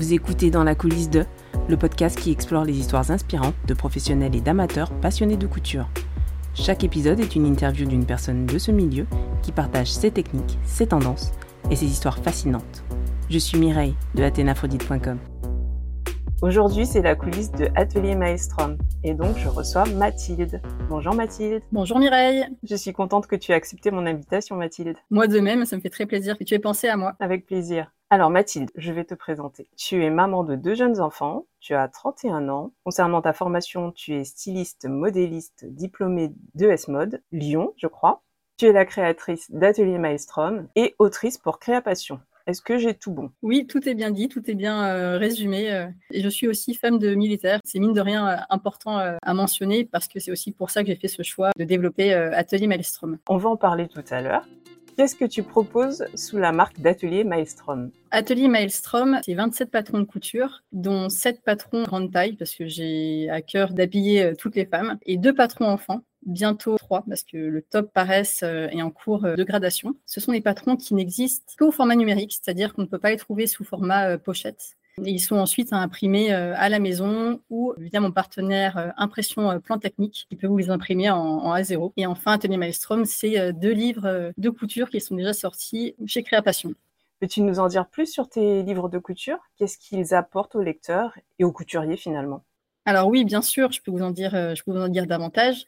Vous écoutez Dans la coulisse de, le podcast qui explore les histoires inspirantes de professionnels et d'amateurs passionnés de couture. Chaque épisode est une interview d'une personne de ce milieu qui partage ses techniques, ses tendances et ses histoires fascinantes. Je suis Mireille de athénaphrodite.com. Aujourd'hui, c'est la coulisse de Atelier Maelstrom et donc je reçois Mathilde. Bonjour Mathilde. Bonjour Mireille. Je suis contente que tu aies accepté mon invitation Mathilde. Moi de même, ça me fait très plaisir que tu aies pensé à moi. Avec plaisir. Alors Mathilde, je vais te présenter. Tu es maman de deux jeunes enfants, tu as 31 ans. Concernant ta formation, tu es styliste, modéliste, diplômée de S-Mode, Lyon, je crois. Tu es la créatrice d'Atelier Maelstrom et autrice pour Créapassion. Est-ce que j'ai tout bon? Oui, tout est bien dit, tout est bien euh, résumé. euh, et je suis aussi femme de militaire. C'est mine de rien euh, important à mentionner parce que c'est aussi pour ça que j'ai fait ce choix de développer Atelier Maelstrom. On va en parler tout à l'heure. Qu'est-ce que tu proposes sous la marque d'Atelier Maelstrom? Atelier Maelstrom, c'est 27 patrons de couture, dont 7 patrons grande taille parce que j'ai à cœur d'habiller euh, toutes les femmes et deux patrons enfants. Bientôt trois, parce que le top paresse euh, est en cours euh, de gradation. Ce sont des patrons qui n'existent qu'au format numérique, c'est-à-dire qu'on ne peut pas les trouver sous format pochette. Et ils sont ensuite à imprimer euh, à la maison ou via mon partenaire euh, Impression euh, Plan Technique qui peut vous les imprimer en, en A0. Et enfin, Atelier Maelstrom, c'est deux livres de couture qui sont déjà sortis chez Créapassion. Peux-tu nous en dire plus sur tes livres de couture? Qu'est-ce qu'ils apportent aux lecteurs et aux couturiers finalement? Alors oui, bien sûr, je peux vous en dire, je peux vous en dire davantage.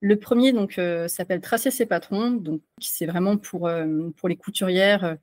Le premier donc euh, s'appelle Tracer ses patrons, donc c'est vraiment pour euh, pour les couturières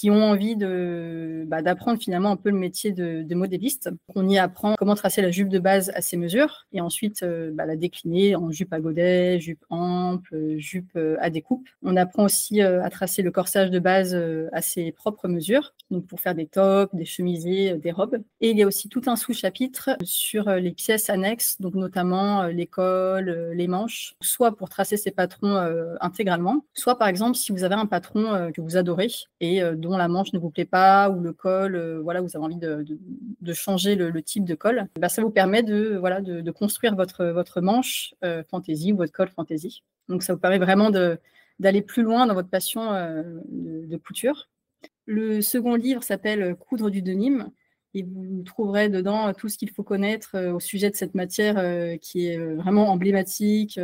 qui ont envie bah, d'apprendre finalement un peu le métier de, modéliste. On y apprend comment tracer la jupe de base à ses mesures et ensuite euh, bah, la décliner en jupe à godet, jupe ample, jupe euh, à découpe. On apprend aussi euh, à tracer le corsage de base à ses propres mesures, donc pour faire des tops, des chemisiers, des robes. Et il y a aussi tout un sous-chapitre sur les pièces annexes, donc notamment les cols, les manches, soit pour tracer ces patrons intégralement, soit par exemple si vous avez un patron que vous adorez et euh, la manche ne vous plaît pas ou le col, euh, voilà, vous avez envie de, changer le, type de col, bah, ça vous permet de, voilà, de, construire votre, votre manche euh, fantaisie ou votre col fantaisie. Donc ça vous permet vraiment d'aller plus loin dans votre passion euh, de, couture. Le second livre s'appelle Coudre du denim et vous trouverez dedans tout ce qu'il faut connaître au sujet de cette matière qui est vraiment emblématique,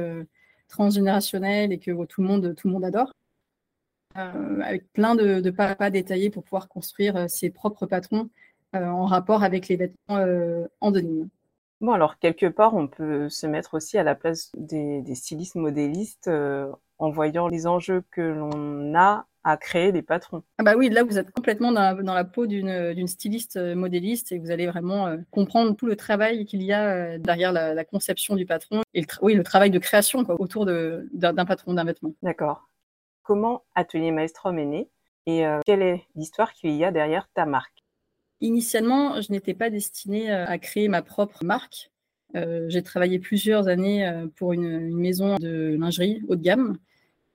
transgénérationnelle et que euh, tout le monde, tout le monde adore. Euh, avec plein de, de pas à pas détaillés pour pouvoir construire euh, ses propres patrons euh, en rapport avec les vêtements en denim. Bon, alors quelque part, on peut se mettre aussi à la place des, des stylistes modélistes euh, en voyant les enjeux que l'on a à créer des patrons. Ah bah oui, là vous êtes complètement dans la, dans la peau d'une styliste modéliste et vous allez vraiment euh, comprendre tout le travail qu'il y a euh, derrière la, la conception du patron et le, oui, le travail de création quoi, autour d'un patron, d'un vêtement. D'accord. Comment Atelier Maelstrom est né et euh, quelle est l'histoire qu'il y a derrière ta marque? Initialement, je n'étais pas destinée euh, à créer ma propre marque. Euh, j'ai travaillé plusieurs années pour une, maison de lingerie haut de gamme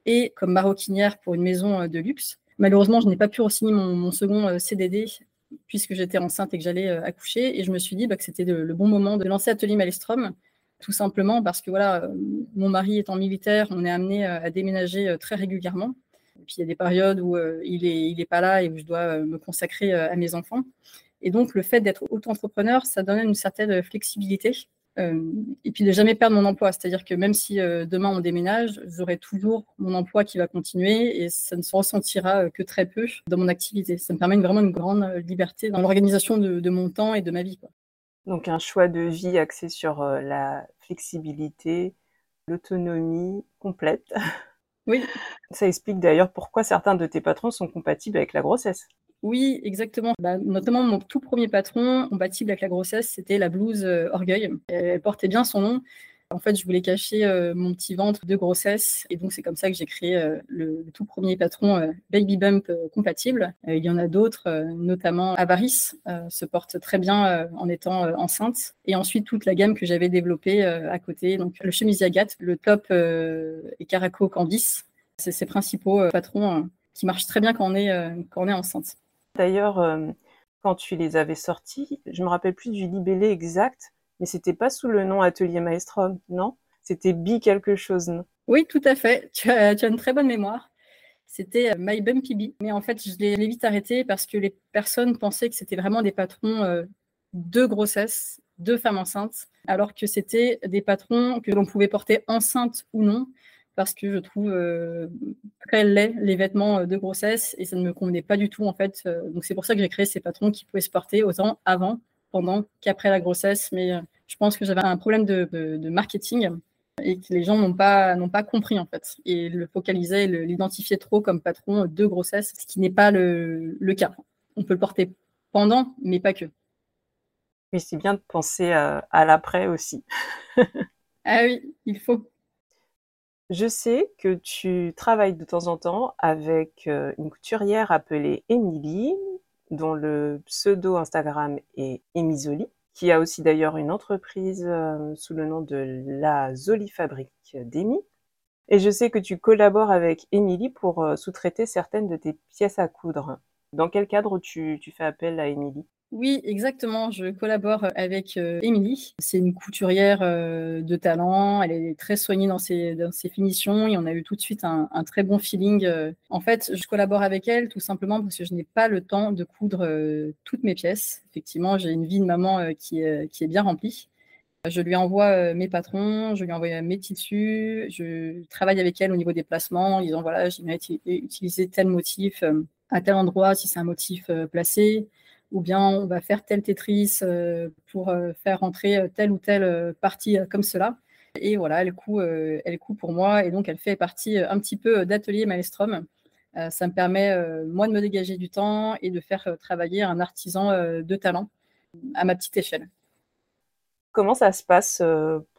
et comme maroquinière pour une maison de luxe. Malheureusement, je n'ai pas pu re-signer mon, second CDD puisque j'étais enceinte et que j'allais accoucher. Et je me suis dit bah, que c'était le, bon moment de lancer Atelier Maelstrom, tout simplement parce que voilà, euh, mon mari étant militaire, on est amené euh, à déménager euh, très régulièrement. Et puis il y a des périodes où il est, il est pas là et où je dois me consacrer à mes enfants. Et donc le fait d'être auto-entrepreneur, ça donne une certaine flexibilité. Et puis de jamais perdre mon emploi, c'est-à-dire que même si demain on déménage, j'aurai toujours mon emploi qui va continuer et ça ne se ressentira que très peu dans mon activité. Ça me permet vraiment une grande liberté dans l'organisation de, mon temps et de ma vie. Donc un choix de vie axé sur euh, la flexibilité, l'autonomie complète. Oui. Ça explique d'ailleurs pourquoi certains de tes patrons sont compatibles avec la grossesse. Oui, exactement. Bah, notamment mon tout premier patron compatible avec la grossesse, c'était la blouse euh, Orgueil. Elle portait bien son nom. En fait, je voulais cacher euh, mon petit ventre de grossesse et donc c'est comme ça que j'ai créé euh, le, tout premier patron euh, Baby Bump compatible. Il y en a d'autres, notamment Avarice se porte très bien en étant enceinte. Et ensuite toute la gamme que j'avais développée à côté, donc le chemisier Agathe, le top et Caraco Candice. C'est ces principaux patrons euh, qui marchent très bien quand on est, quand on est enceinte. D'ailleurs, quand tu les avais sortis, je me rappelle plus du libellé exact, mais c'était pas sous le nom Atelier Maelstrom, non? C'était Bi quelque chose, non? Oui, tout à fait. Tu as, une très bonne mémoire. C'était My Bumpy Bee. Mais en fait, je l'ai vite arrêté parce que les personnes pensaient que c'était vraiment des patrons de grossesse, de femmes enceintes, alors que c'était des patrons que l'on pouvait porter enceinte ou non parce que je trouve euh, très laid les vêtements euh, de grossesse et ça ne me convenait pas du tout en fait. Euh, donc c'est pour ça que j'ai créé ces patrons qui pouvaient se porter autant avant, pendant qu'après la grossesse. Mais je pense que j'avais un problème de, marketing et que les gens n'ont pas, n'ont pas compris en fait et le focalisaient, l'identifiaient trop comme patron de grossesse, ce qui n'est pas le, le, cas. On peut le porter pendant, mais pas que. Oui, c'est bien de penser à l'après aussi. ah oui, il faut. Je sais que tu travailles de temps en temps avec euh, une couturière appelée Émilie, dont le pseudo Instagram est Emisoli, qui a aussi d'ailleurs une entreprise euh, sous le nom de la Zoli Fabrique d'Emi. Et je sais que tu collabores avec Émilie pour euh, sous-traiter certaines de tes pièces à coudre. Dans quel cadre tu, fais appel à Émilie? Oui, exactement. Je collabore avec euh, Émilie. C'est une couturière euh, de talent. Elle est très soignée dans ses, dans ses finitions et on a eu tout de suite un, très bon feeling. Euh. En fait, je collabore avec elle tout simplement parce que je n'ai pas le temps de coudre toutes mes pièces. Effectivement, j'ai une vie de maman qui, qui est bien remplie. Je lui envoie mes patrons, je lui envoie mes tissus, je travaille avec elle au niveau des placements en disant voilà, j'aimerais utiliser tel motif à tel endroit si c'est un motif placé ou bien on va faire tel Tetris euh, pour euh, faire rentrer euh, telle ou telle partie comme cela. Et voilà, elle coud, elle pour moi et donc elle fait partie un petit peu d'atelier Maelstrom. ça me permet, moi, de me dégager du temps et de faire travailler un artisan de talent à ma petite échelle. Comment ça se passe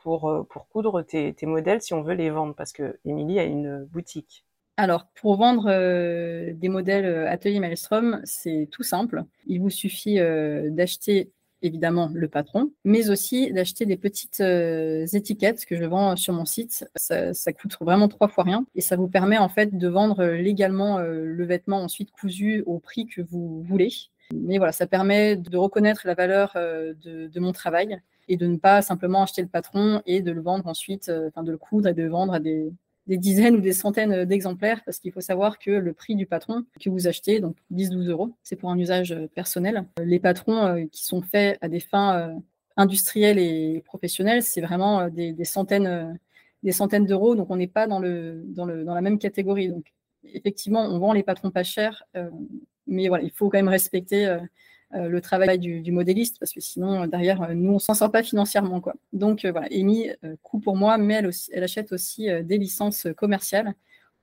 pour, pour coudre tes, tes modèles si on veut les vendre? Parce que Émilie a une boutique. Alors, pour vendre euh, des modèles euh, Atelier Maelstrom, c'est tout simple. Il vous suffit euh, d'acheter évidemment le patron, mais aussi d'acheter des petites étiquettes que je vends sur mon site. Ça, coûte vraiment trois fois rien et ça vous permet en fait de vendre légalement le vêtement ensuite cousu au prix que vous voulez. Mais voilà, ça permet de reconnaître la valeur de, de, mon travail et de ne pas simplement acheter le patron et de le vendre ensuite, enfin de le coudre et de le vendre à des, des dizaines ou des centaines d'exemplaires parce qu'il faut savoir que le prix du patron que vous achetez, donc 10-12 euros, c'est pour un usage euh, personnel. Les patrons euh, qui sont faits à des fins euh, industrielles et professionnelles, c'est vraiment des, centaines des centaines d'euros, donc on n'est pas dans, le, dans, le, dans la même catégorie. Donc effectivement, on vend les patrons pas chers, mais voilà, il faut quand même respecter euh, le travail du, modéliste, parce que sinon, euh, derrière, euh, nous, on s'en sort pas financièrement. Quoi. Donc voilà, Amy coût pour moi, mais elle, aussi, elle achète aussi des licences commerciales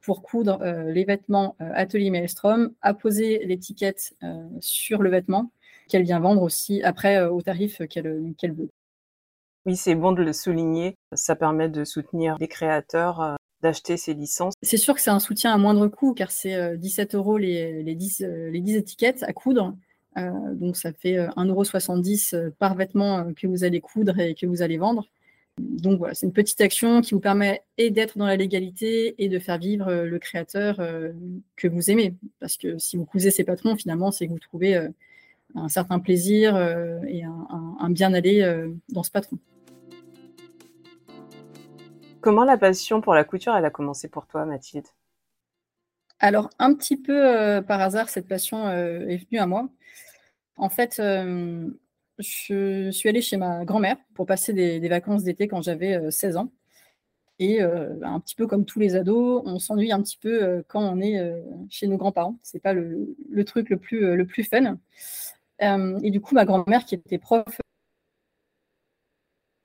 pour coudre les vêtements Atelier Maelstrom, apposer l'étiquette sur le vêtement qu'elle vient vendre aussi après au tarif qu'elle veut. Oui, c'est bon de le souligner. Ça permet de soutenir les créateurs, d'acheter ces licences. C'est sûr que c'est un soutien à moindre coût, car c'est 17 euros les, les, 10, les 10 étiquettes à coudre. Euh, donc ça fait 1,70€ euh, euh, par vêtement que vous allez coudre et que vous allez vendre. Donc voilà, c'est une petite action qui vous permet et d'être dans la légalité et de faire vivre le créateur que vous aimez. Parce que si vous cousez ces patrons, finalement, c'est que vous trouvez un certain plaisir et un, bien-aller dans ce patron. Comment la passion pour la couture, elle a commencé pour toi, Mathilde? Alors, un petit peu par hasard, cette passion est venue à moi. En fait, euh, je suis allée chez ma grand-mère pour passer des, vacances d'été quand j'avais 16 euh, ans. Et euh, un petit peu comme tous les ados, on s'ennuie un petit peu quand on est chez nos grands-parents. C'est pas le, truc le plus, le fun. et du coup, ma grand-mère, qui était prof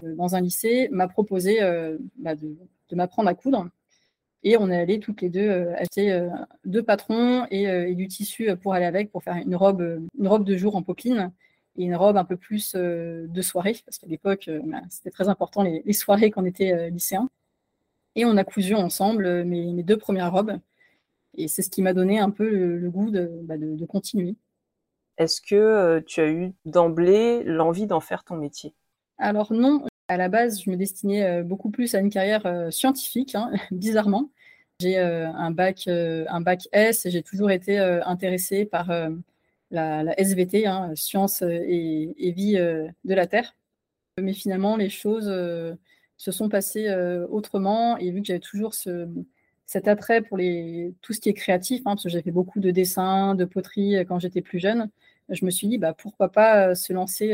dans un lycée, m'a proposé bah, de, m'apprendre à coudre. Et on est allé toutes les deux euh, acheter euh, deux patrons euh, et, du tissu pour aller avec, pour faire une robe, une robe de jour en popeline et une robe un peu plus de soirée, parce qu'à l'époque, bah, c'était très important les, soirées quand on était lycéen. Et on a cousu ensemble mes, deux premières robes. Et c'est ce qui m'a donné un peu le, goût bah, de, de, continuer. Est-ce que tu as eu d'emblée l'envie d'en faire ton métier? Alors non, à la base, je me destinais beaucoup plus à une carrière scientifique, hein, bizarrement. J'ai euh, un, bac, euh, un bac S et j'ai toujours été euh, intéressée par la, SVT, hein, sciences et, vie de la Terre. Mais finalement, les choses se sont passées autrement et vu que j'avais toujours ce, cet attrait pour les, tout ce qui est créatif, hein, parce que j'ai fait beaucoup de dessins, de poterie quand j'étais plus jeune. Je me suis dit, bah, pourquoi pas se lancer,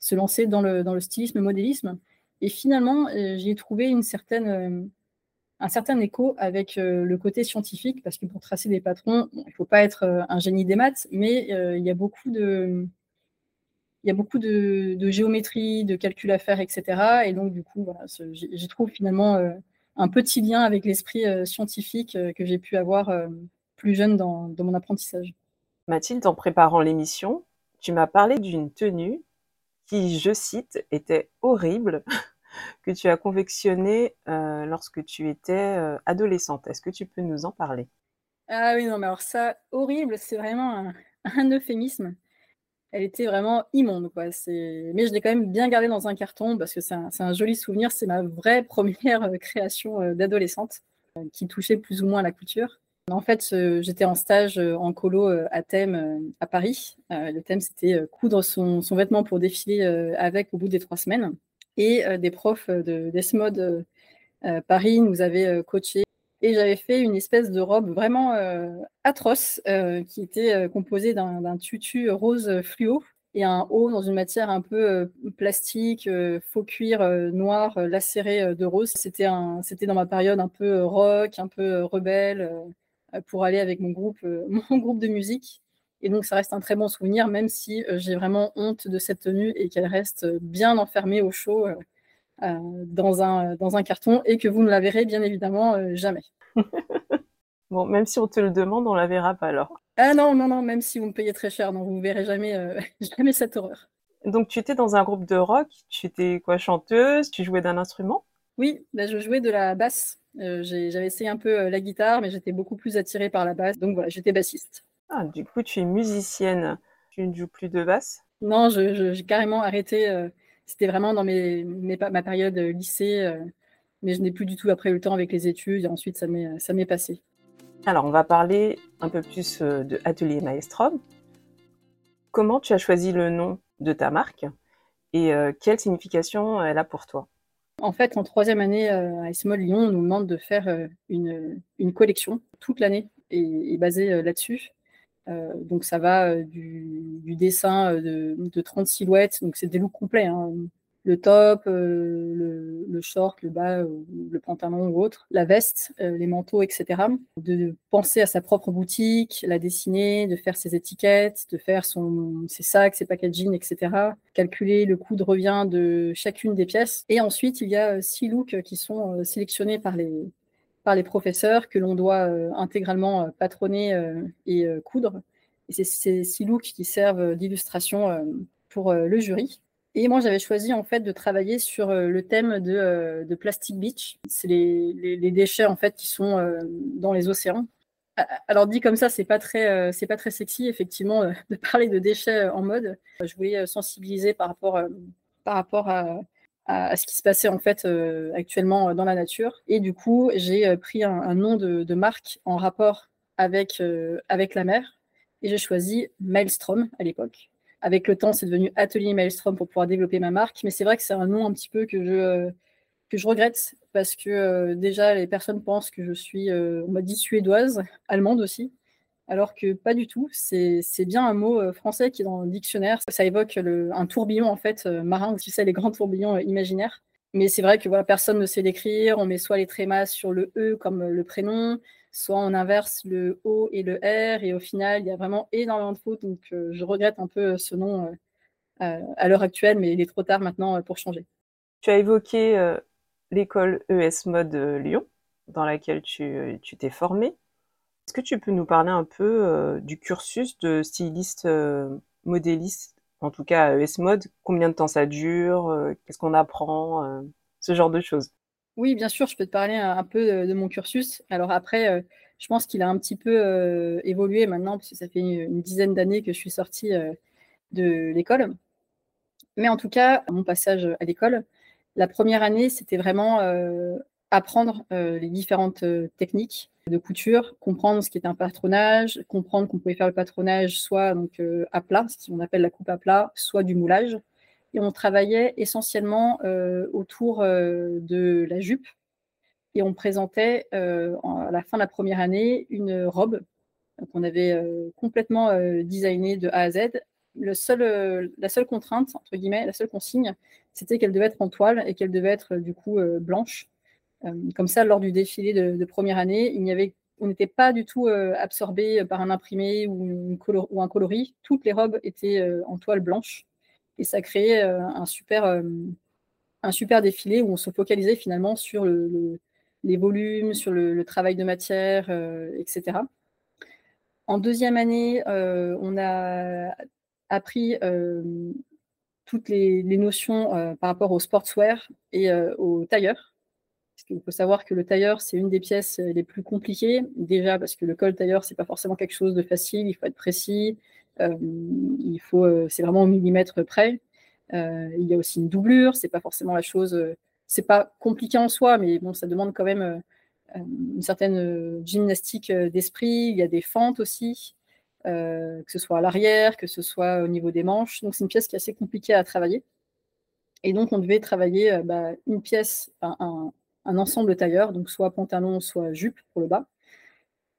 se lancer dans, le, dans le stylisme, modélisme. Et finalement, j'ai trouvé une certaine un certain écho avec euh, le côté scientifique, parce que pour tracer des patrons, il ne faut pas être euh, un génie des maths, mais euh, il y a beaucoup de, il y a beaucoup de, géométrie, de calcul à faire, etc. Et donc, du coup, voilà, j'y trouve finalement un petit lien avec l'esprit scientifique que j'ai pu avoir plus jeune dans, mon apprentissage. Mathilde, en préparant l'émission, tu m'as parlé d'une tenue je cite, était horrible que tu as confectionné euh, lorsque tu étais euh, adolescente. Est-ce que tu peux nous en parler? Ah oui, non, mais alors ça, horrible, c'est vraiment un, euphémisme. Elle était vraiment immonde, quoi. Mais je l'ai quand même bien gardée dans un carton parce que c'est un, joli souvenir. C'est ma vraie première euh, création d'adolescente qui touchait plus ou moins la couture. En fait, j'étais en stage en colo à thème à Paris. Le thème, c'était coudre son, vêtement pour défiler avec au bout des trois semaines et euh, des profs d'ESMOD euh, Paris nous avaient coachés. Et j'avais fait une espèce de robe vraiment atroce qui était composée d'un tutu rose fluo et un haut dans une matière un peu plastique, faux cuir noir lacéré de rose. C'était dans ma période un peu rock, un peu rebelle, pour aller avec mon groupe, mon groupe de musique. Et donc, ça reste un très bon souvenir, même si euh, j'ai vraiment honte de cette tenue et qu'elle reste bien enfermée au chaud euh, euh, dans, un, dans un carton et que vous ne la verrez bien évidemment jamais. bon, même si on te le demande, on la verra pas alors. Ah non, non, non, même si vous me payez très cher, non, vous ne verrez jamais, jamais cette horreur. Donc, tu étais dans un groupe de rock, tu étais quoi, chanteuse, tu jouais d'un instrument? Oui, bah, je jouais de la basse. J'avais essayé un peu la guitare, mais j'étais beaucoup plus attirée par la basse. Donc voilà, j'étais bassiste. Ah, du coup, tu es musicienne. Tu ne joues plus de basse? Non, j'ai carrément arrêté. Euh, c'était vraiment dans mes, ma période euh, lycée, euh, mais je n'ai plus du tout après eu le temps avec les études et ensuite ça m'est passé. Alors, on va parler un peu plus de Atelier Maestrom. Comment tu as choisi le nom de ta marque et quelle signification elle a pour toi? En fait, en troisième année à Esmol Lyon, on nous demande de faire une, collection toute l'année et, basée là-dessus. Euh, donc ça va euh, du, dessin euh, de, 30 silhouettes, donc c'est des looks complets. Hein. Le top, le, short, le bas, le pantalon ou autre, la veste, les manteaux, etc. De penser à sa propre boutique, la dessiner, de faire ses étiquettes, de faire son, ses sacs, ses packaging, etc. Calculer le coût de revient de chacune des pièces. Et ensuite, il y a six looks qui sont sélectionnés par les, par les professeurs que l'on doit euh, intégralement euh, patronner euh, et coudre. Et c'est ces six looks qui servent d'illustration pour le jury. Et moi, j'avais choisi en fait de travailler sur le thème de, de Plastic Beach. C'est les, les, déchets en fait qui sont dans les océans. Alors dit comme ça, c'est pas très, c'est pas très sexy effectivement de parler de déchets en mode. Je voulais sensibiliser par rapport, par rapport à, à, ce qui se passait en fait euh, actuellement dans la nature. Et du coup, j'ai euh, pris un, nom de, marque en rapport avec, euh, avec la mer et j'ai choisi Maelstrom à l'époque. Avec le temps, c'est devenu Atelier Maelstrom pour pouvoir développer ma marque, mais c'est vrai que c'est un nom un petit peu que je, que je regrette parce que déjà les personnes pensent que je suis, on m'a dit suédoise, allemande aussi, alors que pas du tout. C'est bien un mot euh, français qui est dans le dictionnaire. Ça évoque un tourbillon en fait euh, marin, tu sais, les grands tourbillons euh, imaginaires. Mais c'est vrai que voilà, personne ne sait l'écrire. On met soit les trémas sur le E comme le prénom, soit on inverse le O et le R. Et au final, il y a vraiment énormément de fautes. Donc je regrette un peu ce nom à l'heure actuelle, mais il est trop tard maintenant pour changer. Tu as évoqué l'école ES Mode Lyon, dans laquelle tu t'es formée. Est-ce que tu peux nous parler un peu euh, du cursus de styliste euh, modéliste, en tout cas ES Mode? Combien de temps ça dure euh, Qu'est-ce qu'on apprend Ce genre de choses? Oui, bien sûr, je peux te parler un, peu de, mon cursus. Alors après, je pense qu'il a un petit peu évolué maintenant, parce que ça fait une, dizaine d'années que je suis sortie de l'école. Mais en tout cas, mon passage à l'école, la première année, c'était vraiment apprendre les différentes techniques de couture, comprendre ce qui est un patronage, comprendre qu'on pouvait faire le patronage soit donc euh, à plat, ce qu'on appelle la coupe à plat, soit du moulage. Et on travaillait essentiellement euh, autour euh, de la jupe, et on présentait à la fin de la première année une robe qu'on avait complètement designée de A à Z. La seule contrainte, entre guillemets, la seule consigne, c'était qu'elle devait être en toile et qu'elle devait être du coup blanche. comme ça, lors du défilé de, première année, on n'était pas du tout absorbé par un imprimé ou, un coloris. Toutes les robes étaient en toile blanche. Et ça créait un, super, un super défilé où on se focalisait finalement sur les volumes, sur le, travail de matière, etc. En deuxième année, on a appris toutes les, notions par rapport au sportswear et au tailleur. Il faut savoir que le tailleur, c'est une des pièces les plus compliquées. Déjà parce que le col tailleur, c'est pas forcément quelque chose de facile. Il faut être précis. Euh, il faut, euh, c'est vraiment au millimètre près. Euh, il y a aussi une doublure. C'est pas forcément la chose. c'est pas compliqué en soi, mais bon, ça demande quand même une certaine gymnastique d'esprit. Il y a des fentes aussi. que ce soit à l'arrière, que ce soit au niveau des manches. Donc c'est une pièce qui est assez compliquée à travailler. Et donc on devait travailler bah, une pièce, un, un ensemble tailleur, donc soit pantalon, soit jupe pour le bas.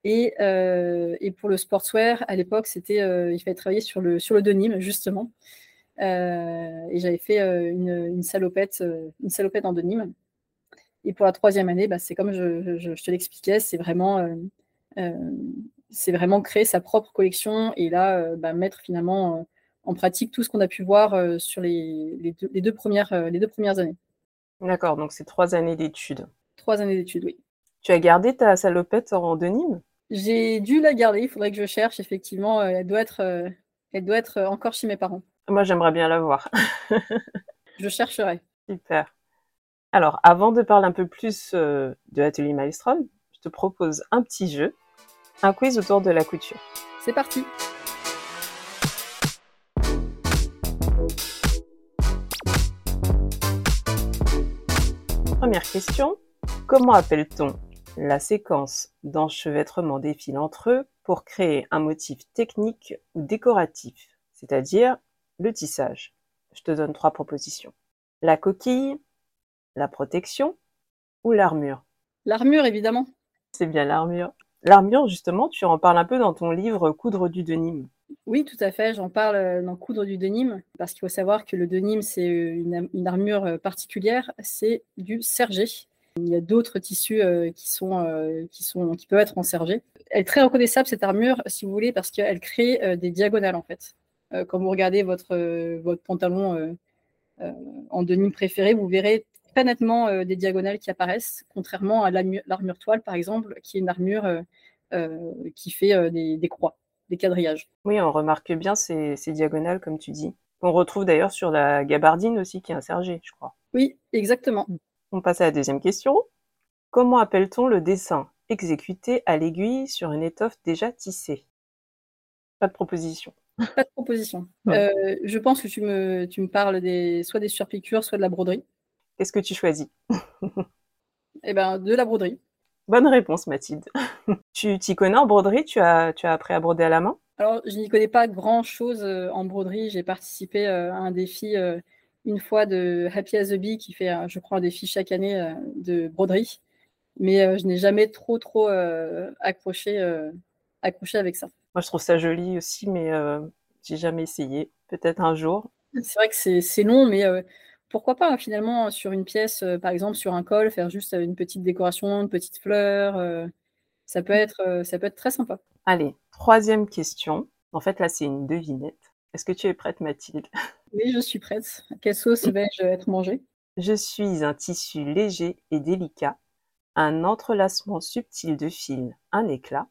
Et, euh, et pour le sportswear, à l'époque, c'était, euh, il fallait travailler sur le, sur le denim, justement. Euh, et j'avais fait une, une, salopette, une salopette en denim. Et pour la troisième année, bah, c'est comme je, je, te l'expliquais, c'est vraiment, c'est vraiment créer sa propre collection et là, bah, mettre finalement en pratique tout ce qu'on a pu voir sur les, les, deux, les, deux, premières, les deux premières années. D'accord, donc c'est trois années d'études. Trois années d'études, oui. Tu as gardé ta salopette en denim? J'ai dû la garder, il faudrait que je cherche, effectivement. Euh, elle doit être, euh, elle doit être encore chez mes parents. Moi, j'aimerais bien la voir. je chercherai. Super. Alors, avant de parler un peu plus euh, de l'atelier Maelstrom, je te propose un petit jeu, un quiz autour de la couture. C'est parti. Première question, comment appelle-t-on la séquence d'enchevêtrement des fils entre eux pour créer un motif technique ou décoratif, c'est-à-dire le tissage Je te donne trois propositions. La coquille, la protection ou l'armure? L'armure, évidemment. C'est bien l'armure. L'armure, justement, tu en parles un peu dans ton livre Coudre du denim. Oui, tout à fait. J'en parle euh, dans Coudre du denim, parce qu'il faut savoir que le denim, c'est euh, une, armure euh, particulière, c'est du sergé. Il y a d'autres tissus qui, sont, qui, sont, qui peuvent être en sergé. Elle est très reconnaissable, cette armure, si vous voulez, parce qu'elle crée des diagonales, en fait. quand vous regardez votre, votre pantalon en denim préféré, vous verrez très nettement des diagonales qui apparaissent, contrairement à l'armure toile, par exemple, qui est une armure qui fait des croix des quadrillages. Oui, on remarque bien ces, diagonales, comme tu dis. On retrouve d'ailleurs sur la gabardine aussi, qui est un sergé, je crois. Oui, exactement. On passe à la deuxième question. Comment appelle-t-on le dessin exécuté à l'aiguille sur une étoffe déjà tissée? Pas de proposition. Pas de proposition. Euh, je pense que tu me, tu me parles des, soit des surpiqûres, soit de la broderie. Qu'est-ce que tu choisis? Eh ben, de la broderie. Bonne réponse, Mathilde. tu t'y connais en broderie? Tu as, tu as appris à broder à la main? Alors, je n'y connais pas grand-chose euh, en broderie. J'ai participé euh, à un défi une fois de Happy as a Bee qui fait, je crois, un défi chaque année de broderie. Mais je n'ai jamais trop, trop accroché, accroché avec ça. Moi, je trouve ça joli aussi, mais j'ai jamais essayé. Peut-être un jour. C'est vrai que c'est long, mais pourquoi pas finalement sur une pièce, euh, par exemple sur un col, faire juste une petite décoration, une petite fleur, euh, ça peut être, euh, ça peut être très sympa. Allez, troisième question. En fait, là, c'est une devinette. Est-ce que tu es prête, Mathilde? Oui, je suis prête. quelle sauce vais-je être mangée? Je suis un tissu léger et délicat, un entrelacement subtil de fils, un éclat.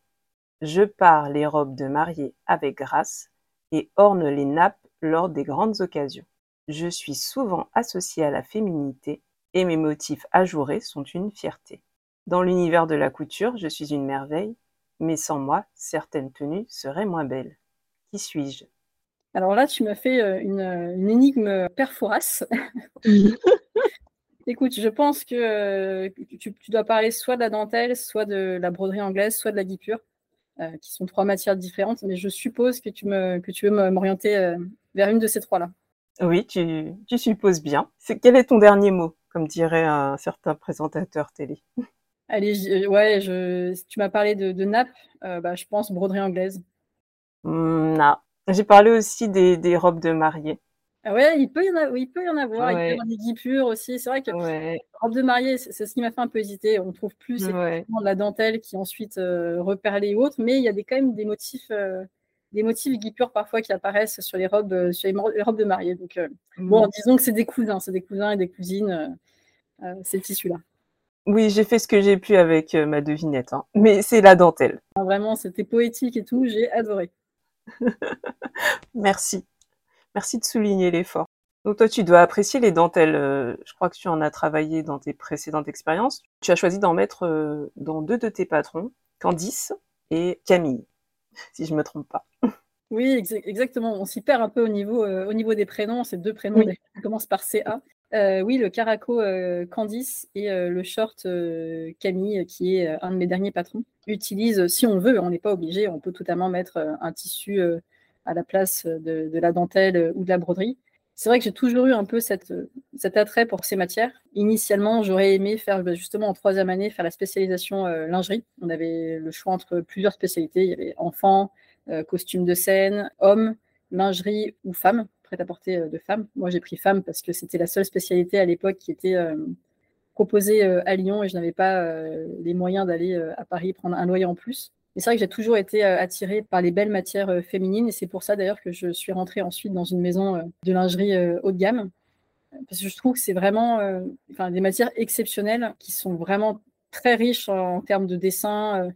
Je pars les robes de mariée avec grâce et orne les nappes lors des grandes occasions. Je suis souvent associée à la féminité et mes motifs ajourés sont une fierté. Dans l'univers de la couture, je suis une merveille, mais sans moi, certaines tenues seraient moins belles. Qui suis-je? Alors là, tu m'as fait euh, une, énigme perforace. Écoute, je pense que euh, tu, dois parler soit de la dentelle, soit de la broderie anglaise, soit de la guipure, euh, qui sont trois matières différentes, mais je suppose que tu, me, que tu veux m'orienter vers une de ces trois-là. Oui, tu, tu supposes bien. Quel est ton dernier mot, comme dirait un certain présentateur télé? Allez, ouais, je, tu m'as parlé de, de nappe, bah, je pense broderie anglaise. Mmh, non. J'ai parlé aussi des, des robes de mariée. Ah ouais, il peut y en avoir, il peut y en avoir, il peut y avoir des guipures aussi. C'est vrai que robe de mariée, c'est ce qui m'a fait un peu hésiter. On trouve plus de la dentelle qui ensuite euh, reperlée ou autre, mais il y a des, quand même des motifs, euh, des motifs guipures parfois qui apparaissent sur les robes, euh, sur les, robes de mariée. Donc bon, mmh. disons que c'est des cousins, c'est des cousins et des cousines, ces tissus-là. Oui, j'ai fait ce que j'ai pu avec ma devinette, hein. mais c'est la dentelle. Ah, vraiment, c'était poétique et tout, j'ai adoré. Merci. Merci de souligner l'effort. Donc toi, tu dois apprécier les dentelles. Euh, je crois que tu en as travaillé dans tes précédentes expériences. Tu as choisi d'en mettre euh, dans deux de tes patrons, Candice et Camille, si je me trompe pas. Oui, exactement. On s'y perd un peu au niveau, euh, au niveau des prénoms. Ces deux prénoms qui commencent par CA. oui, le Caraco Candice et le short Camille, qui est un de mes derniers patrons, utilise, si on veut, on n'est pas obligé, on peut totalement mettre un tissu à la place de, la dentelle ou de la broderie. C'est vrai que j'ai toujours eu un peu cet attrait pour ces matières. Initialement, j'aurais aimé faire bah, justement en troisième année faire la spécialisation euh, lingerie. On avait le choix entre plusieurs spécialités. Il y avait enfants, euh, costumes de scène, hommes, lingerie ou femmes, prêt-à-porter euh, de femmes. Moi, j'ai pris femme parce que c'était la seule spécialité à l'époque qui était proposée à Lyon et je n'avais pas les moyens d'aller à Paris prendre un loyer en plus c'est vrai que j'ai toujours été euh, attirée par les belles matières euh, féminines et c'est pour ça d'ailleurs que je suis rentrée ensuite dans une maison euh, de lingerie haut de gamme. Parce que je trouve que c'est vraiment des matières exceptionnelles qui sont vraiment très riches en, termes de dessin,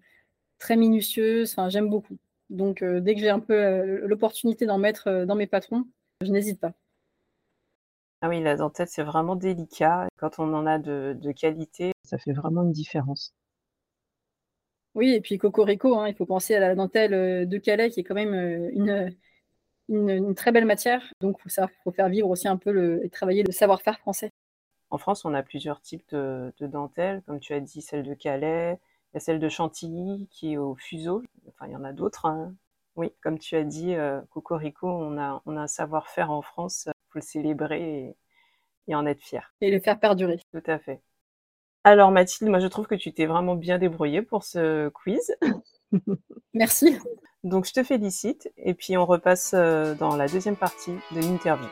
très minutieuses. J'aime beaucoup. Donc dès que j'ai un peu l'opportunité d'en mettre dans mes patrons, je n'hésite pas. Ah oui, la dentelle, c'est vraiment délicat. Quand on en a de qualité, ça fait vraiment une différence. Oui, et puis Cocorico, hein, il faut penser à la dentelle euh, de Calais, qui est quand même euh, une, une, très belle matière. Donc, il faut, faire vivre aussi un peu le, et travailler le savoir-faire français. En France, on a plusieurs types de, dentelles, comme tu as dit, celle de Calais, il y a celle de Chantilly qui est au fuseau. Enfin, il y en a d'autres. Hein. Oui, comme tu as dit, euh, Cocorico, on a, on a un savoir-faire en France, il faut le célébrer et, et en être fier. Et le faire perdurer. Tout à fait. Alors Mathilde, moi je trouve que tu t'es vraiment bien débrouillée pour ce quiz. Merci. Donc je te félicite et puis on repasse euh, dans la deuxième partie de l'interview.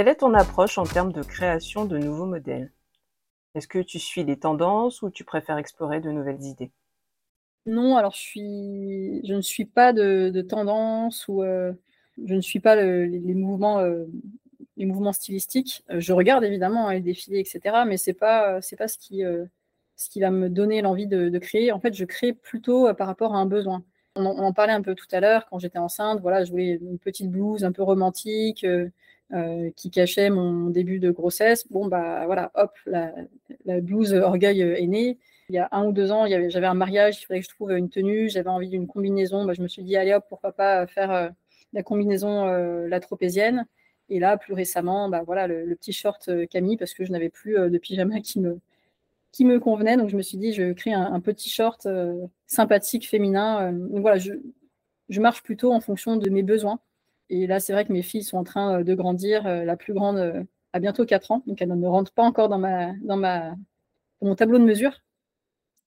Quelle est ton approche en termes de création de nouveaux modèles? Est-ce que tu suis les tendances ou tu préfères explorer de nouvelles idées? Non, alors je ne suis pas de, tendance ou euh, je ne suis pas les, mouvements, euh, les mouvements stylistiques. Euh, je regarde évidemment hein, les défilés, etc., mais c'est pas, c'est pas ce qui, ce qui va me donner l'envie de, créer. En fait, je crée plutôt par rapport à un besoin. On en, parlait un peu tout à l'heure quand j'étais enceinte. Voilà, je voulais une petite blouse un peu romantique. Qui cachait mon début de grossesse. Bon, bah voilà, hop, la, la blouse orgueil est née il y a un ou deux ans, j'avais un mariage, il fallait que je trouve une tenue, j'avais envie d'une combinaison. Bah, je me suis dit, allez hop, pourquoi pas faire euh, la combinaison euh, la tropézienne. Et là, plus récemment, bah, voilà, le, petit short euh, Camille, parce que je n'avais plus de pyjama qui me, qui me convenait. Donc, je me suis dit, je crée un, petit short sympathique, féminin. donc, voilà, je, marche plutôt en fonction de mes besoins. Et là, c'est vrai que mes filles sont en train de grandir. la plus grande a bientôt 4 ans, donc elle ne rentre pas encore dans, ma, dans, ma, dans mon tableau de mesure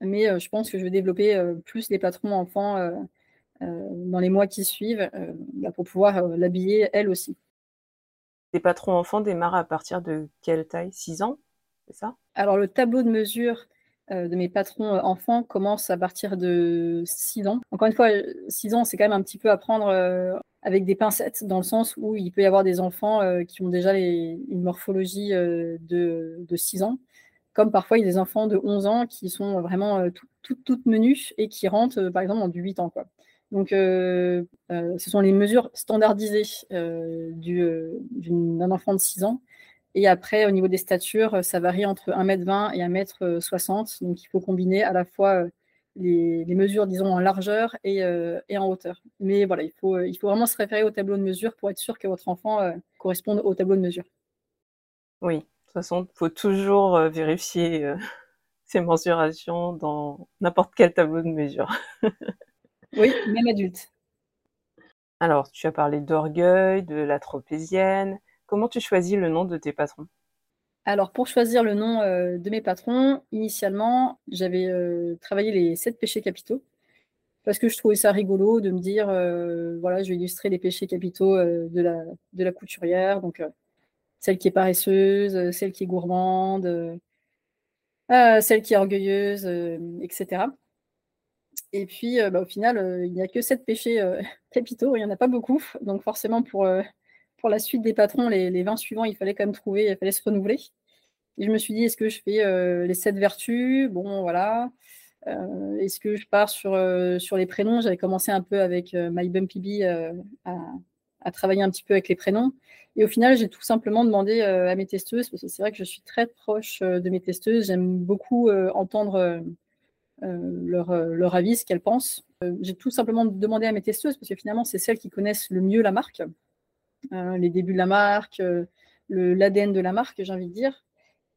mais euh, je pense que je vais développer euh, plus les patrons enfants euh, dans les mois qui suivent bah, pour pouvoir l'habiller elle aussi. Les patrons enfants démarrent à partir de quelle taille? 6 ans, c'est ça? Alors le tableau de mesure de mes patrons enfants commence à partir de 6 ans. Encore une fois, 6 ans, c'est quand même un petit peu à prendre avec des pincettes, dans le sens où il peut y avoir des enfants qui ont déjà une morphologie de, de 6 ans comme parfois il y a des enfants de 11 ans qui sont vraiment euh, toutes tout, menus et qui rentrent euh, par exemple en du 8 ans. Donc euh, ce sont les mesures standardisées d'un enfant de 6 ans. Et après, au niveau des statures, ça varie entre 1m20 et 1m60. Donc il faut combiner à la fois les, mesures, disons, en largeur et, et, en hauteur. Mais voilà, il faut, il faut vraiment se référer au tableau de mesure pour être sûr que votre enfant corresponde au tableau de mesure. Oui, toute façon, il faut toujours euh, vérifier euh, ces mensurations dans n'importe quel tableau de mesure. oui, même adulte. Alors, tu as parlé d'orgueil, de la tropézienne. Comment tu choisis le nom de tes patrons? Alors, pour choisir le nom de mes patrons, initialement, j'avais travaillé les sept péchés capitaux parce que je trouvais ça rigolo de me dire, voilà, je vais illustrer les péchés capitaux de, la, de la couturière. Donc, celle qui est paresseuse, celle qui est gourmande, celle qui est orgueilleuse, etc. Et puis, bah, au final, il n'y a que sept péchés capitaux, il n'y en a pas beaucoup. Donc forcément, pour, pour la suite des patrons, les, les 20 suivants, il fallait quand même trouver, il fallait se renouveler. Et je me suis dit, est-ce que je fais les sept vertus? Bon, voilà. est-ce que je pars sur, sur les prénoms? J'avais commencé un peu avec My Bumpy à, à, travailler un petit peu avec les prénoms. Et au final, j'ai tout simplement demandé à mes testeuses, parce que c'est vrai que je suis très proche de mes testeuses, j'aime beaucoup entendre euh, leur, euh, avis, ce qu'elles pensent. Euh, j'ai tout simplement demandé à mes testeuses, parce que finalement, c'est celles qui connaissent le mieux la marque, les débuts de la marque, l'ADN de la marque, j'ai envie de dire.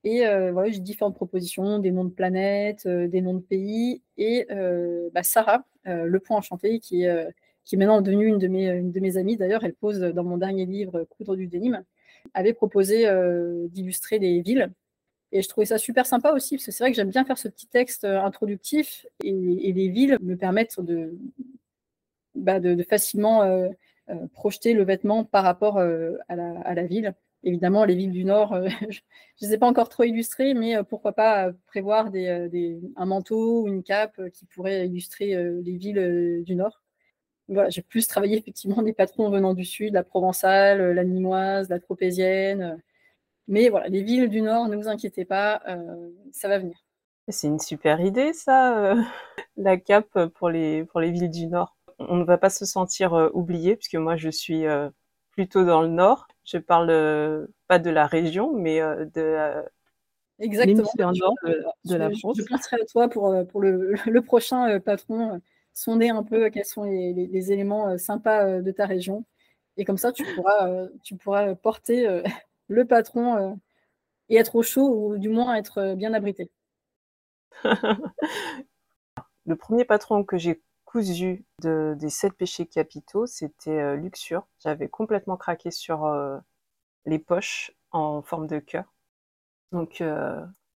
Et voilà, j'ai différentes propositions, des noms de planètes, des noms de pays. Et bah, Sarah, le point enchanté, qui est, maintenant devenue une de mes, une de mes amies, d'ailleurs, elle pose dans mon dernier livre, Coudre du dénime, avait proposé d'illustrer des villes et je trouvais ça super sympa aussi, parce que c'est vrai que j'aime bien faire ce petit texte euh, introductif, et, les villes me permettent de, bah, de, facilement euh, euh, projeter le vêtement par rapport à, la, ville. Évidemment, les villes du Nord, je ne les ai pas encore trop illustrées, mais pourquoi pas prévoir un manteau ou une cape qui pourrait illustrer les villes du Nord. Voilà, j'ai plus travaillé effectivement des patrons venant du Sud, la provençale, la nimoise, la tropézienne mais voilà, les villes du Nord, ne vous inquiétez pas, euh, ça va venir. C'est une super idée, ça, euh, la cape pour les, pour les villes du Nord. On ne va pas se sentir euh, oublié, puisque moi, je suis plutôt dans le Nord. Je parle pas de la région, mais de Exactement. nord de, la France. Je penserai à toi pour, pour le, le prochain patron, sonder un peu quels sont les, les, éléments sympas de ta région. Et comme ça, tu pourras, tu pourras porter le patron euh, et être au chaud ou du moins être euh, bien abrité. le premier patron que j'ai cousu des sept péchés capitaux, c'était euh, Luxure. J'avais complètement craqué sur les poches en forme de cœur. Donc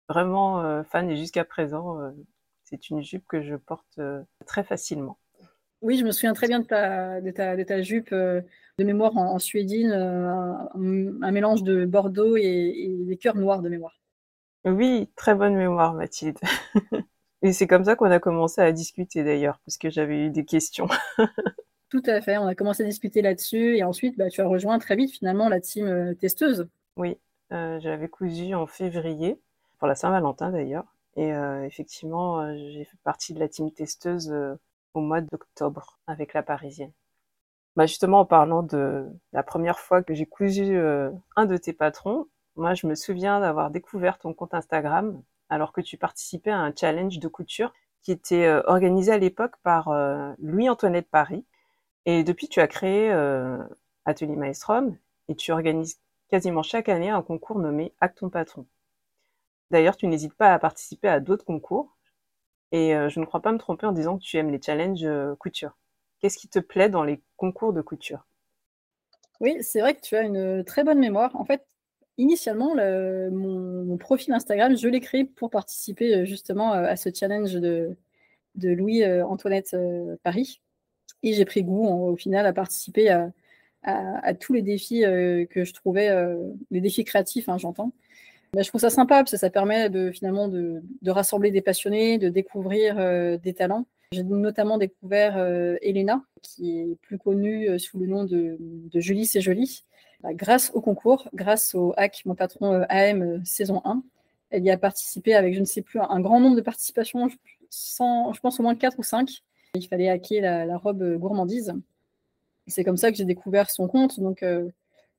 vraiment fan et jusqu'à présent, c'est une jupe que je porte très facilement. Oui, je me souviens très bien de ta, de ta, de ta jupe euh, de mémoire en, suédine, euh, un, mélange de Bordeaux et, des cœurs noirs de mémoire. Oui, très bonne mémoire, Mathilde. et c'est comme ça qu'on a commencé à discuter d'ailleurs, parce que j'avais eu des questions. Tout à fait, on a commencé à discuter là-dessus et ensuite bah, tu as rejoint très vite finalement la team euh, testeuse. Oui, j'avais cousu en février, pour la Saint-Valentin d'ailleurs. Et effectivement, j'ai fait partie de la team testeuse au mois d'octobre avec la Parisienne. Bah justement, en parlant de la première fois que j'ai cousu euh, un de tes patrons, moi je me souviens d'avoir découvert ton compte Instagram alors que tu participais à un challenge de couture qui était euh, organisé à l'époque par euh, Louis-Antoinette Paris. Et depuis, tu as créé Atelier Maestrom et tu organises quasiment chaque année un concours nommé Acte ton patron. D'ailleurs, tu n'hésites pas à participer à d'autres concours et euh, je ne crois pas me tromper en disant que tu aimes les challenges euh, couture. Qu'est-ce qui te plaît dans les concours de couture? Oui, c'est vrai que tu as une très bonne mémoire. En fait, initialement, mon, profil Instagram, je l'ai créé pour participer euh, justement à ce challenge de, Louis-Antoinette Paris. Et j'ai pris goût, au final, à participer à, tous les défis que je trouvais, les défis créatifs, hein, j'entends, bah, je trouve ça sympa parce que ça permet de, finalement de, rassembler des passionnés, de découvrir euh, des talents. J'ai notamment découvert euh, Elena, qui est plus connue euh, sous le nom de, Julie C'est Jolie, bah, grâce au concours, grâce au hack Mon Patron AM saison 1. Elle y a participé avec, je ne sais plus, un grand nombre de participations, je, je pense au moins 4 ou 5. Il fallait hacker la, la robe gourmandise. C'est comme ça que j'ai découvert son compte. Donc,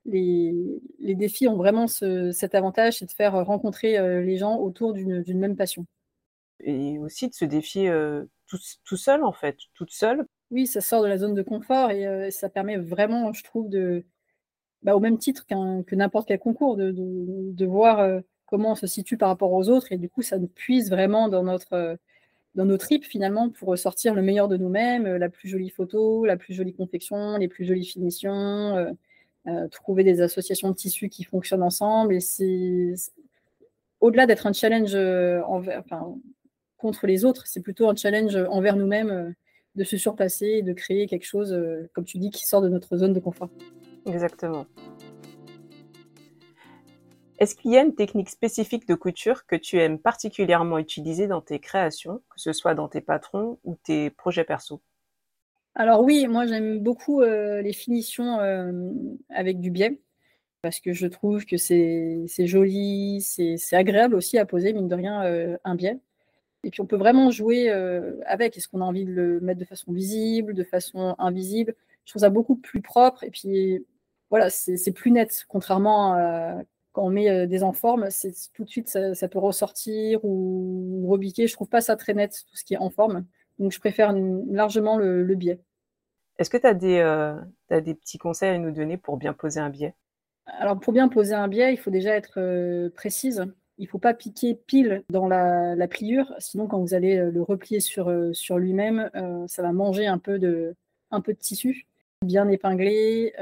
les, défis ont vraiment cet avantage, c'est de faire rencontrer euh, les gens autour d'une même passion. Et aussi de se défier euh, tout, seul, en fait, toute seule. Oui, ça sort de la zone de confort et euh, ça permet vraiment, je trouve, de, bah, au même titre que n'importe quel concours, de, voir comment on se situe par rapport aux autres et du coup, ça nous puise vraiment dans notre, dans nos tripes finalement pour sortir le meilleur de nous-mêmes, la plus jolie photo, la plus jolie confection, les plus jolies finitions, trouver des associations de tissus qui fonctionnent ensemble. Et c'est au-delà d'être un challenge envers, contre les autres, c'est plutôt un challenge envers nous-mêmes de se surpasser et de créer quelque chose, comme tu dis, qui sort de notre zone de confort. Exactement. Est-ce qu'il y a une technique spécifique de couture que tu aimes particulièrement utiliser dans tes créations, que ce soit dans tes patrons ou tes projets perso? Alors oui, moi j'aime beaucoup euh, les finitions euh, avec du biais, parce que je trouve que c'est joli, c'est agréable aussi à poser, mine de rien, euh, un biais. Et puis on peut vraiment jouer avec. Est-ce qu'on a envie de le mettre de façon visible, de façon invisible? Je trouve ça beaucoup plus propre. Et puis voilà, c'est plus net, contrairement à quand on met euh, des enformes, c'est tout de suite ça, peut ressortir ou, rebiquer. Je trouve pas ça très net tout ce qui est en forme. Donc je préfère largement le, biais. Est-ce que tu as, euh, as, des petits conseils à nous donner pour bien poser un biais? Alors pour bien poser un biais, il faut déjà être euh, précise. Il ne faut pas piquer pile dans la, pliure, sinon quand vous allez le replier sur, sur lui-même, ça va manger un peu de, un peu de tissu. Bien épinglé,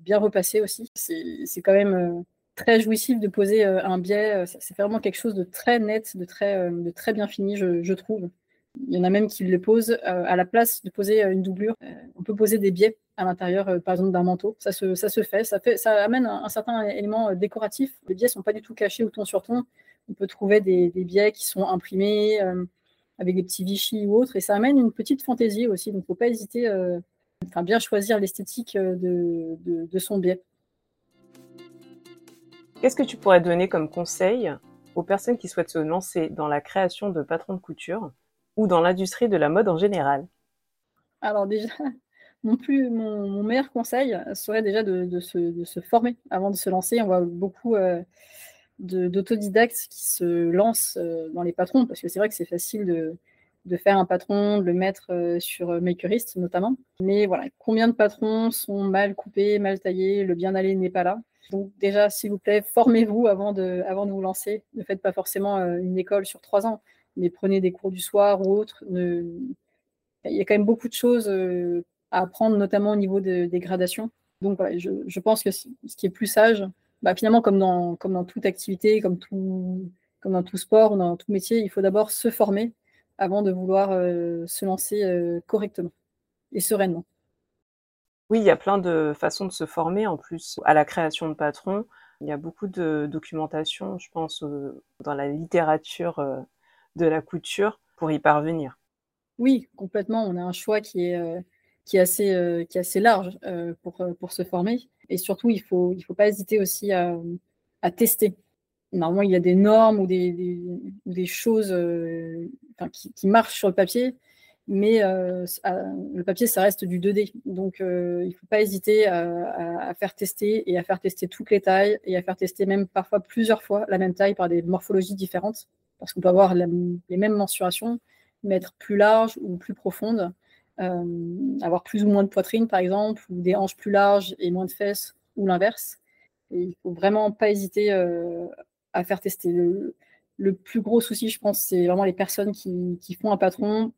bien repassé aussi. C'est quand même très jouissif de poser euh, un biais. Euh, c'est vraiment quelque chose de très net, de très, euh, de très bien fini, je, trouve. Il y en a même qui le posent à la place de poser une doublure. on peut poser des biais à l'intérieur, par exemple, d'un manteau. Ça se, ça se fait. Ça, fait, ça amène un, certain élément décoratif. Les biais ne sont pas du tout cachés ou ton sur ton. On peut trouver des, biais qui sont imprimés avec des petits Vichy ou autres. Et ça amène une petite fantaisie aussi. Donc, il ne faut pas hésiter à bien choisir l'esthétique de, de son biais. Qu'est-ce que tu pourrais donner comme conseil aux personnes qui souhaitent se lancer dans la création de patrons de couture ou dans l'industrie de la mode en général? Alors déjà, mon, plus, mon, meilleur conseil serait déjà de, se, former avant de se lancer. On voit beaucoup euh, d'autodidactes qui se lancent euh, dans les patrons parce que c'est vrai que c'est facile de, faire un patron, de le mettre euh, sur Makerist notamment. Mais voilà, combien de patrons sont mal coupés, mal taillés, le bien aller n'est pas là. Donc déjà, s'il vous plaît, formez-vous avant de, avant de vous lancer. Ne faites pas forcément euh, une école sur trois ans, mais prenez des cours du soir ou autre. Il y a quand même beaucoup de choses euh, à apprendre, notamment au niveau des gradations. Donc voilà, je, pense que ce qui est plus sage, bah, finalement, comme dans, comme dans toute activité, comme, tout, comme dans tout sport, dans tout métier, il faut d'abord se former avant de vouloir euh, se lancer correctement et sereinement. Oui, il y a plein de façons de se former en plus à la création de patrons. Il y a beaucoup de documentation, je pense, dans la littérature euh, de la couture pour y parvenir. Oui, complètement. On a un choix qui est, euh, qui est, assez, euh, qui est assez large pour, pour se former. Et surtout, il ne faut, il faut pas hésiter aussi à, à, tester. Normalement, il y a des normes ou des, des, choses qui, qui, marchent sur le papier, mais euh, le papier, ça reste du 2D. Donc, euh, il ne faut pas hésiter à, faire tester et à faire tester toutes les tailles et à faire tester même parfois plusieurs fois la même taille par des morphologies différentes, parce qu'on peut avoir les mêmes mensurations, mais être plus large ou plus profonde, euh, avoir plus ou moins de poitrine, par exemple, ou des hanches plus larges et moins de fesses, ou l'inverse. Et il ne faut vraiment pas hésiter à faire tester. Le, plus gros souci, je pense, c'est vraiment les personnes qui, font un patron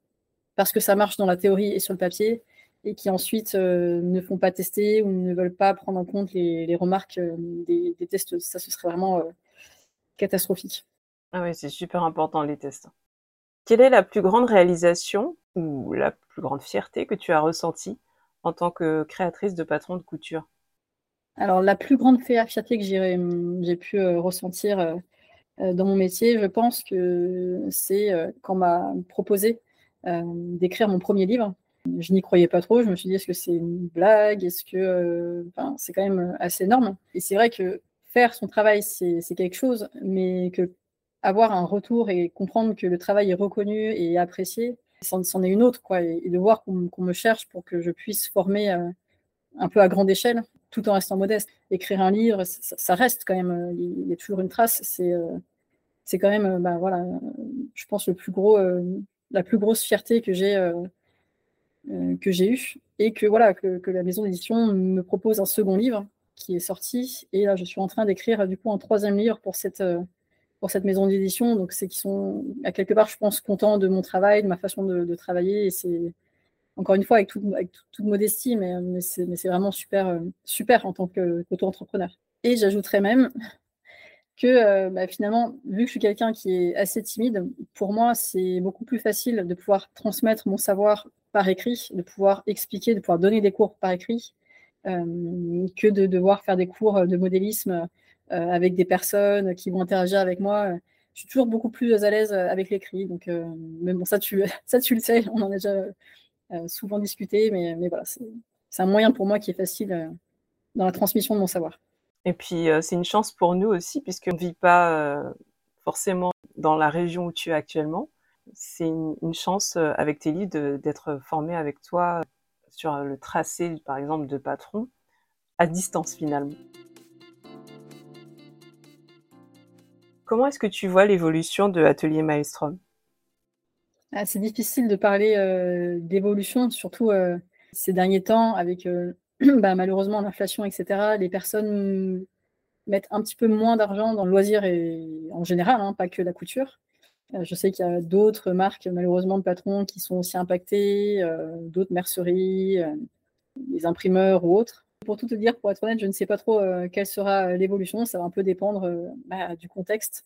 parce que ça marche dans la théorie et sur le papier, et qui ensuite euh, ne font pas tester ou ne veulent pas prendre en compte les, remarques euh, des, tests. Ça, ce serait vraiment euh, catastrophique. Ah oui, c'est super important les tests. Quelle est la plus grande réalisation ou la plus grande fierté que tu as ressentie en tant que créatrice de patron de couture? Alors, la plus grande fierté que j'ai pu ressentir dans mon métier, je pense que c'est quand on m'a proposé euh, d'écrire mon premier livre. Je n'y croyais pas trop. Je me suis dit, est-ce que c'est une blague? Est-ce que. Euh, c'est quand même assez énorme. Et c'est vrai que faire son travail, c'est quelque chose, mais que avoir un retour et comprendre que le travail est reconnu et apprécié, c'en est une autre. Quoi. Et, de voir qu'on me cherche pour que je puisse former euh, un peu à grande échelle, tout en restant modeste. Écrire un livre, ça, reste quand même, il y a toujours une trace. C'est c'est quand même, bah, voilà, je pense, le plus gros la plus grosse fierté que j'ai euh, euh, que j'ai eue et que voilà que, la maison d'édition me propose un second livre qui est sorti et là je suis en train d'écrire du coup un troisième livre pour cette euh, pour cette maison d'édition. Donc, c'est qu'ils sont, à quelque part, je pense, contents de mon travail, de ma façon de, travailler. Et c'est, encore une fois, avec, toute modestie, mais, c'est vraiment super, super en tant qu'auto-entrepreneur. Et j'ajouterais même que euh, bah, finalement, vu que je suis quelqu'un qui est assez timide, pour moi, c'est beaucoup plus facile de pouvoir transmettre mon savoir par écrit, de pouvoir expliquer, de pouvoir donner des cours par écrit, euh, que de devoir faire des cours de modélisme euh, avec des personnes qui vont interagir avec moi. Je suis toujours beaucoup plus à l'aise avec l'écrit. Donc, mais bon, ça, tu le sais, on en a déjà souvent discuté, mais, mais voilà, c'est un moyen pour moi qui est facile dans la transmission de mon savoir. Et puis, c'est une chance pour nous aussi, puisqu'on ne vit pas forcément dans la région où tu es actuellement. C'est une, chance avec tes livres d'être formé avec toi sur le tracé, par exemple, de patron, à distance finalement. Comment est-ce que tu vois l'évolution de Atelier Maelstrom? C'est difficile de parler d'évolution, surtout ces derniers temps, avec bah, malheureusement, l'inflation, etc., les personnes mettent un petit peu moins d'argent dans le loisir et en général, hein, pas que la couture. Je sais qu'il y a d'autres marques, malheureusement, de patrons qui sont aussi impactés, euh, d'autres merceries, les imprimeurs ou autres. Pour tout te dire, pour être honnête, je ne sais pas trop quelle sera l'évolution. Ça va un peu dépendre bah, du contexte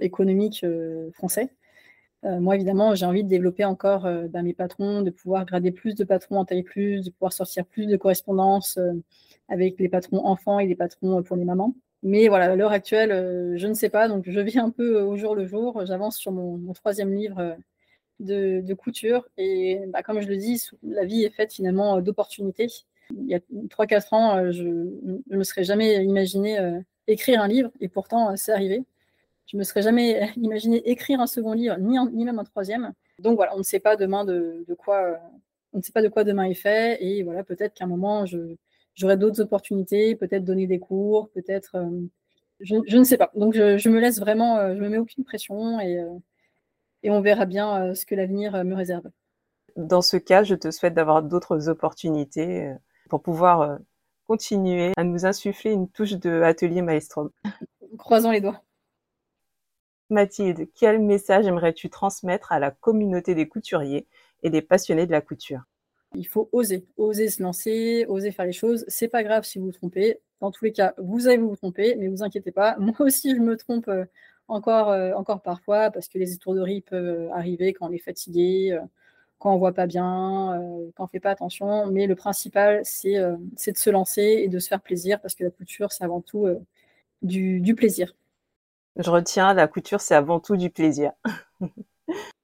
économique français. Euh, moi, évidemment, j'ai envie de développer encore euh, bah, mes patrons, de pouvoir grader plus de patrons en taille plus, de pouvoir sortir plus de correspondances euh, avec les patrons enfants et les patrons pour les mamans. Mais voilà, à l'heure actuelle, je ne sais pas. Donc, je vis un peu au jour le jour. J'avance sur mon, troisième livre de, couture. Et bah, comme je le dis, la vie est faite finalement d'opportunités. Il y a 3-4 ans, je ne me serais jamais imaginé écrire un livre. Et pourtant, c'est arrivé. Je me serais jamais imaginé écrire un second livre, ni, ni même un troisième. Donc voilà, on ne sait pas demain de, quoi, on ne sait pas de quoi demain est fait. Et voilà, peut-être qu'à un moment, j'aurai d'autres opportunités, peut-être donner des cours, peut-être. Euh, je, ne sais pas. Donc je, me laisse vraiment, euh, je me mets aucune pression et, euh, et on verra bien ce que l'avenir me réserve. Dans ce cas, je te souhaite d'avoir d'autres opportunités pour pouvoir continuer à nous insuffler une touche de atelier maestro. Croisons les doigts. Mathilde, quel message aimerais-tu transmettre à la communauté des couturiers et des passionnés de la couture? Il faut oser, oser se lancer, oser faire les choses. C'est pas grave si vous vous trompez. Dans tous les cas, vous allez vous tromper, mais vous inquiétez pas. Moi aussi, je me trompe euh, encore, euh, encore parfois parce que les étourderies peuvent euh, arriver quand on est fatigué, quand on voit pas bien, quand on fait pas attention. Mais le principal, c'est de se lancer et de se faire plaisir parce que la couture, c'est avant tout du plaisir. Je retiens, la couture, c'est avant tout du plaisir.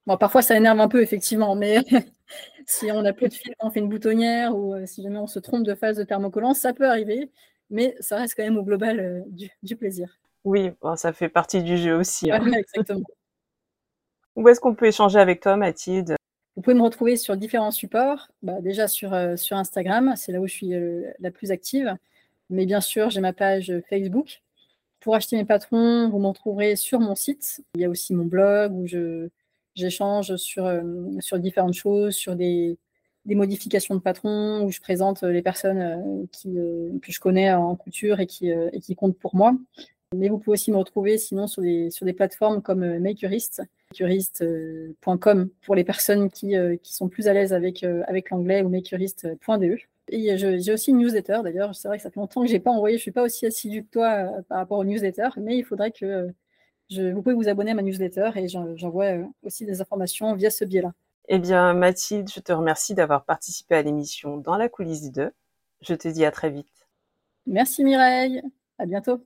bon, parfois, ça énerve un peu, effectivement, mais si on n'a plus de fil on fait une boutonnière ou euh, si jamais on se trompe de phase de thermocollant, ça peut arriver, mais ça reste quand même au global euh, du, plaisir. Oui, ça fait partie du jeu aussi. Hein. exactement. Où est-ce qu'on peut échanger avec toi, Mathilde? Vous pouvez me retrouver sur différents supports. Bah, déjà sur, euh, sur Instagram, c'est là où je suis la plus active. Mais bien sûr, j'ai ma page Facebook pour acheter mes patrons, vous m'en trouverez sur mon site. Il y a aussi mon blog où j'échange sur, euh, sur différentes choses, sur des, des, modifications de patrons, où je présente les personnes euh, euh, que je connais en couture et qui, et qui comptent pour moi. Mais vous pouvez aussi me retrouver sinon sur des, sur des plateformes comme Makerist, makerist.com pour les personnes qui, qui sont plus à l'aise avec, avec l'anglais ou makerist.de. Et j'ai aussi une newsletter, d'ailleurs, c'est vrai que ça fait longtemps que je n'ai pas envoyé, je ne suis pas aussi assidu que toi euh, par rapport aux newsletters, mais il faudrait que euh, je, vous pouvez vous abonner à ma newsletter et j'envoie euh, aussi des informations via ce biais-là. Eh bien, Mathilde, je te remercie d'avoir participé à l'émission Dans la coulisse 2. Je te dis à très vite. Merci Mireille, à bientôt.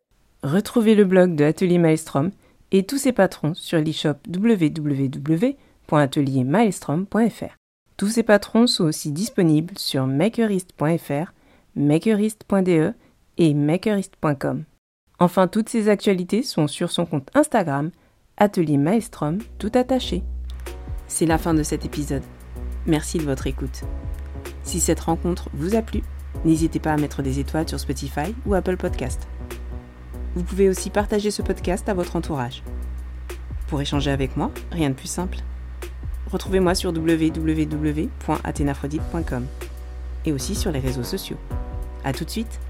Retrouvez le blog de Atelier Maelstrom et tous ses patrons sur l'e-shop www.ateliermaelstrom.fr. Tous ces patrons sont aussi disponibles sur makerist.fr, makerist.de et makerist.com. Enfin, toutes ces actualités sont sur son compte Instagram, Atelier Maestrom, tout attaché. C'est la fin de cet épisode. Merci de votre écoute. Si cette rencontre vous a plu, n'hésitez pas à mettre des étoiles sur Spotify ou Apple Podcast. Vous pouvez aussi partager ce podcast à votre entourage. Pour échanger avec moi, rien de plus simple Retrouvez-moi sur www.athénaphrodite.com et aussi sur les réseaux sociaux. A tout de suite